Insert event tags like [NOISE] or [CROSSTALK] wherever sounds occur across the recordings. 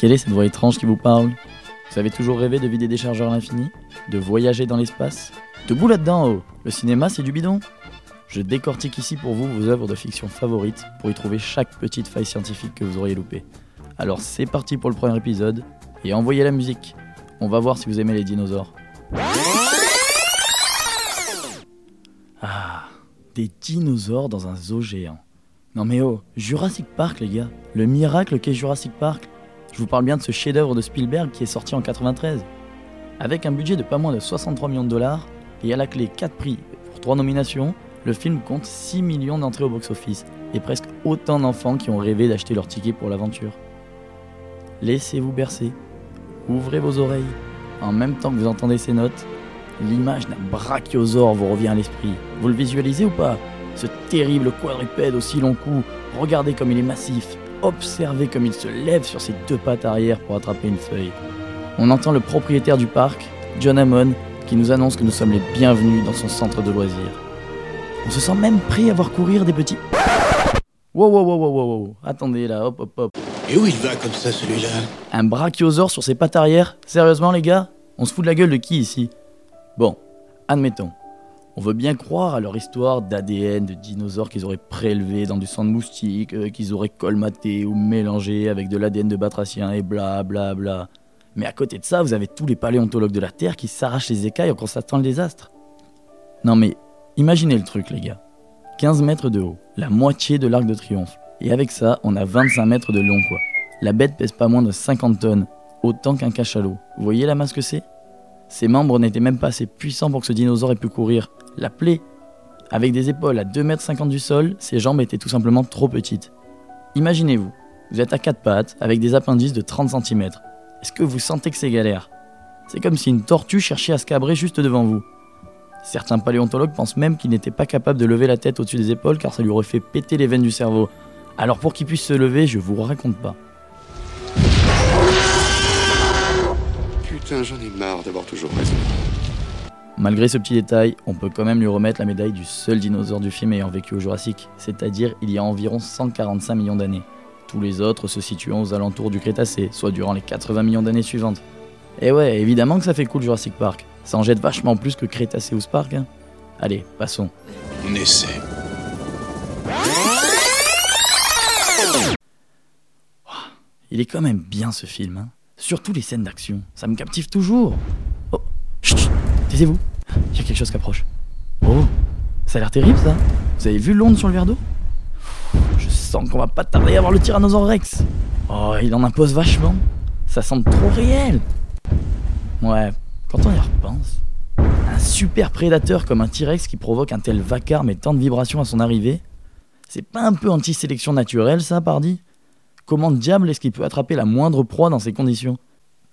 Quelle est cette voix étrange qui vous parle? Vous avez toujours rêvé de vider des chargeurs à l'infini De voyager dans l'espace? Debout là-dedans, oh Le cinéma, c'est du bidon? Je décortique ici pour vous vos œuvres de fiction favorites pour y trouver chaque petite faille scientifique que vous auriez loupée. Alors c'est parti pour le premier épisode et envoyez la musique. On va voir si vous aimez les dinosaures. Ah, des dinosaures dans un zoo géant. Non mais oh, Jurassic Park les gars, le miracle qu'est Jurassic Park. Je vous parle bien de ce chef-d'œuvre de Spielberg qui est sorti en 93. Avec un budget de pas moins de 63 millions de dollars et à la clé 4 prix pour 3 nominations, le film compte 6 millions d'entrées au box-office et presque autant d'enfants qui ont rêvé d'acheter leur ticket pour l'aventure. Laissez-vous bercer, ouvrez vos oreilles, en même temps que vous entendez ces notes, l'image d'un brachiosaure vous revient à l'esprit. Vous le visualisez ou pas? Ce terrible quadrupède au si long cou, regardez comme il est massif, observez comme il se lève sur ses deux pattes arrière pour attraper une feuille. On entend le propriétaire du parc, John Hammond, qui nous annonce que nous sommes les bienvenus dans son centre de loisirs. On se sent même prêt à voir courir des petits. Wow, wow, wow, wow, wow, wow. Attendez là, hop, hop, hop. Et où il va comme ça, celui-là? Un brachiosaure sur ses pattes arrière Sérieusement, les gars? On se fout de la gueule de qui ici? Bon, admettons. On veut bien croire à leur histoire d'ADN de dinosaures qu'ils auraient prélevé dans du sang de moustique, euh, qu'ils auraient colmaté ou mélangé avec de l'ADN de batracien et bla bla bla. Mais à côté de ça, vous avez tous les paléontologues de la Terre qui s'arrachent les écailles en constatant le désastre. Non mais, imaginez le truc les gars. 15 mètres de haut, la moitié de l'arc de triomphe. Et avec ça, on a 25 mètres de long quoi. La bête pèse pas moins de 50 tonnes, autant qu'un cachalot. Vous voyez la masse que c'est? Ses membres n'étaient même pas assez puissants pour que ce dinosaure ait pu courir. La plaie Avec des épaules à 2,50 m du sol, ses jambes étaient tout simplement trop petites. Imaginez-vous, vous êtes à quatre pattes avec des appendices de 30 cm. Est-ce que vous sentez que c'est galère? C'est comme si une tortue cherchait à se cabrer juste devant vous. Certains paléontologues pensent même qu'il n'était pas capable de lever la tête au-dessus des épaules car ça lui aurait fait péter les veines du cerveau. Alors pour qu'il puisse se lever, je vous raconte pas. Putain, j'en ai marre d'avoir toujours raison. Malgré ce petit détail, on peut quand même lui remettre la médaille du seul dinosaure du film ayant vécu au Jurassique, c'est-à-dire il y a environ 145 millions d'années. Tous les autres se situant aux alentours du Crétacé, soit durant les 80 millions d'années suivantes. Et ouais, évidemment que ça fait cool Jurassic Park. Ça en jette vachement plus que Crétacé ou Spark. Hein. Allez, passons. On essaie. Il est quand même bien ce film. Hein. Surtout les scènes d'action. Ça me captive toujours. Oh, chut, chut, Il y a quelque chose qui approche. Oh, ça a l'air terrible ça. Vous avez vu l'onde sur le verre d'eau? Je sens qu'on va pas tarder à voir le Tyrannosaurus Rex. Oh, il en impose vachement. Ça semble trop réel. Ouais, quand on y repense, un super prédateur comme un T-Rex qui provoque un tel vacarme et tant de vibrations à son arrivée, c'est pas un peu anti-sélection naturelle ça, pardi? Comment diable est-ce qu'il peut attraper la moindre proie dans ces conditions?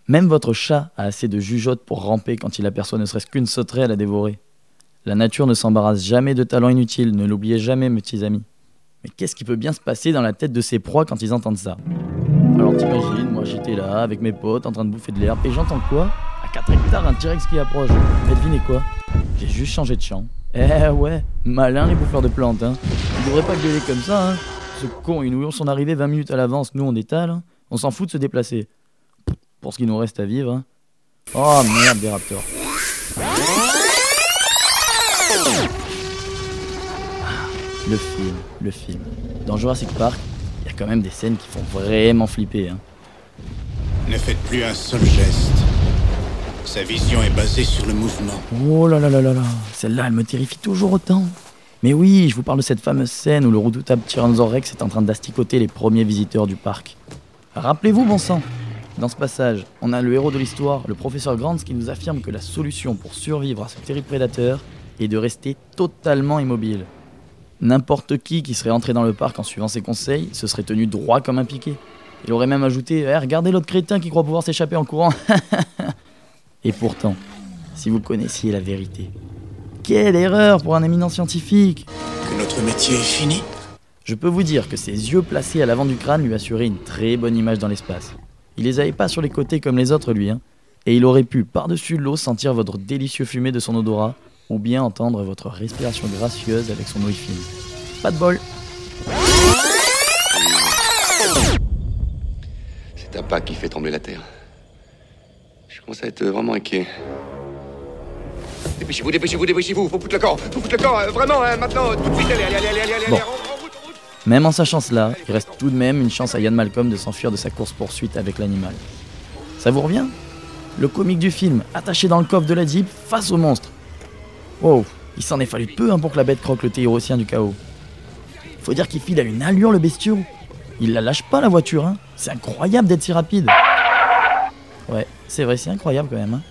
Même votre chat a assez de jugeote pour ramper quand il aperçoit ne serait-ce qu'une sauterelle à dévorer. La nature ne s'embarrasse jamais de talents inutiles, ne l'oubliez jamais, mes petits amis. Mais qu'est-ce qui peut bien se passer dans la tête de ces proies quand ils entendent ça? Alors t'imagines, moi j'étais là avec mes potes en train de bouffer de l'herbe et j'entends quoi? À 4 hectares, un T-Rex qui approche. Mais devinez quoi? J'ai juste changé de champ. Eh ouais, malin les bouffeurs de plantes, hein. Ils devraient pas gueuler comme ça, hein. Ce con, ils nous sont arrivés 20 minutes à l'avance, nous on étale, hein. on s'en fout de se déplacer. Pour ce qui nous reste à vivre. Hein. Oh merde, des raptors. Le film, le film. Dans Jurassic Park, il y a quand même des scènes qui font vraiment flipper. Hein. Ne faites plus un seul geste. Sa vision est basée sur le mouvement. Oh là là là là là, celle-là, elle me terrifie toujours autant. Mais oui, je vous parle de cette fameuse scène où le redoutable Tyrannosaurus Rex est en train d'asticoter les premiers visiteurs du parc. Rappelez-vous, bon sang, dans ce passage, on a le héros de l'histoire, le professeur Grants, qui nous affirme que la solution pour survivre à ce terrible prédateur est de rester totalement immobile. N'importe qui qui serait entré dans le parc en suivant ses conseils se serait tenu droit comme un piquet. Il aurait même ajouté Eh, Regardez l'autre crétin qui croit pouvoir s'échapper en courant [LAUGHS] Et pourtant, si vous connaissiez la vérité, quelle erreur pour un éminent scientifique Que notre métier est fini Je peux vous dire que ses yeux placés à l'avant du crâne lui assuraient une très bonne image dans l'espace. Il les avait pas sur les côtés comme les autres, lui, hein. Et il aurait pu, par-dessus l'eau, sentir votre délicieux fumée de son odorat, ou bien entendre votre respiration gracieuse avec son ouïe fine. Pas de bol C'est un pas qui fait trembler la terre. Je commence à être vraiment inquiet. Dépêchez-vous, dépêchez-vous, dépêchez-vous. Faut foutre le camp. Faut foutre le camp. euh, vraiment, hein, maintenant, tout de suite. Allez, allez, allez, allez, allez, Bon. allez, Même en sachant cela, il reste tout de même une chance à Ian Malcolm de s'enfuir de sa course-poursuite avec l'animal. Ça vous revient? Le comique du film, attaché dans le coffre de la Jeep face au monstre. Wow, il s'en est fallu peu hein, pour que la bête croque le théoricien du chaos. Faut dire qu'il file à une allure le bestiau. Il la lâche pas la voiture, hein. C'est incroyable d'être si rapide. Ouais, c'est vrai, c'est incroyable quand même. Hein.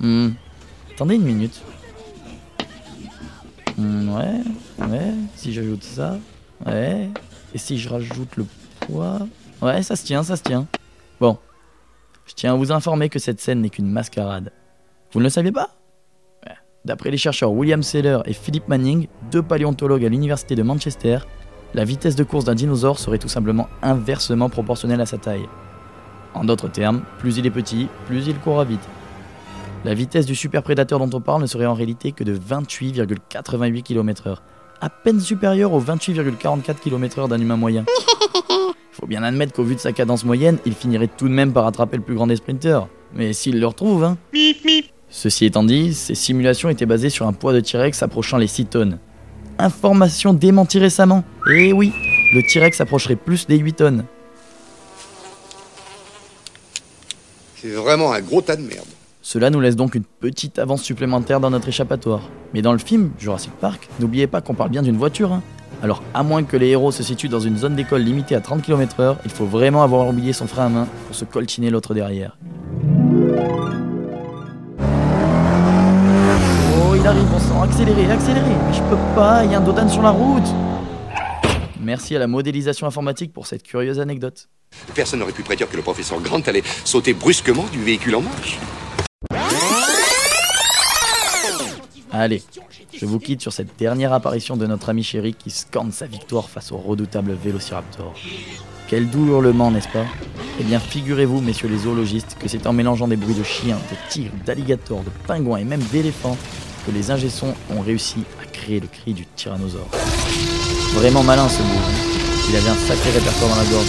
Hmm. Attendez une minute. Hmm, ouais, ouais, si j'ajoute ça, ouais, et si je rajoute le poids, ouais, ça se tient, ça se tient. Bon, je tiens à vous informer que cette scène n'est qu'une mascarade. Vous ne le saviez pas? D'après les chercheurs William Seller et Philip Manning, deux paléontologues à l'université de Manchester, la vitesse de course d'un dinosaure serait tout simplement inversement proportionnelle à sa taille. En d'autres termes, plus il est petit, plus il courra vite. La vitesse du super prédateur dont on parle ne serait en réalité que de 28,88 km/h, à peine supérieure aux 28,44 km/h d'un humain moyen. [LAUGHS] Faut bien admettre qu'au vu de sa cadence moyenne, il finirait tout de même par attraper le plus grand des sprinteurs. Mais s'il le retrouve, hein. Ceci étant dit, ces simulations étaient basées sur un poids de T-Rex approchant les 6 tonnes. Information démentie récemment. Et oui, le T-Rex approcherait plus des 8 tonnes. C'est vraiment un gros tas de merde. Cela nous laisse donc une petite avance supplémentaire dans notre échappatoire. Mais dans le film, Jurassic Park, n'oubliez pas qu'on parle bien d'une voiture. hein. Alors, à moins que les héros se situent dans une zone d'école limitée à 30 km/h, il faut vraiment avoir oublié son frein à main pour se coltiner l'autre derrière. Oh, il arrive, on sent accéléré, accéléré. Mais je peux pas, il y a un Dodan sur la route. Merci à la modélisation informatique pour cette curieuse anecdote. Personne n'aurait pu prédire que le professeur Grant allait sauter brusquement du véhicule en marche. Allez, je vous quitte sur cette dernière apparition de notre ami chéri qui scande sa victoire face au redoutable Vélociraptor. Quel doux hurlement, n'est-ce pas? Eh bien, figurez-vous, messieurs les zoologistes, que c'est en mélangeant des bruits de chiens, de tigres, d'alligators, de pingouins et même d'éléphants que les ingessons ont réussi à créer le cri du tyrannosaure. Vraiment malin ce bout. hein? Il avait un sacré répertoire dans la gorge.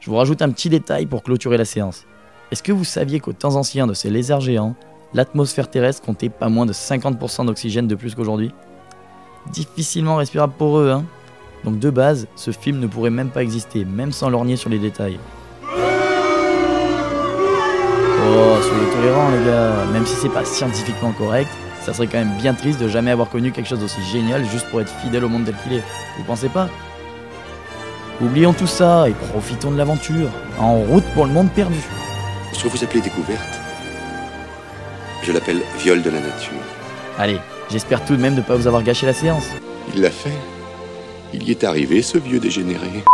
Je vous rajoute un petit détail pour clôturer la séance. Est-ce que vous saviez qu'aux temps anciens de ces lézards géants, l'atmosphère terrestre comptait pas moins de 50% d'oxygène de plus qu'aujourd'hui Difficilement respirable pour eux, hein Donc de base, ce film ne pourrait même pas exister, même sans lorgner sur les détails. Oh, soyez tolérants les gars, même si c'est pas scientifiquement correct, ça serait quand même bien triste de jamais avoir connu quelque chose d'aussi génial juste pour être fidèle au monde tel qu'il est. Vous pensez pas? Oublions tout ça et profitons de l'aventure, en route pour le monde perdu. Ce que vous appelez découverte, je l'appelle viol de la nature. Allez, j'espère tout de même ne pas vous avoir gâché la séance. Il l'a fait. Il y est arrivé, ce vieux dégénéré.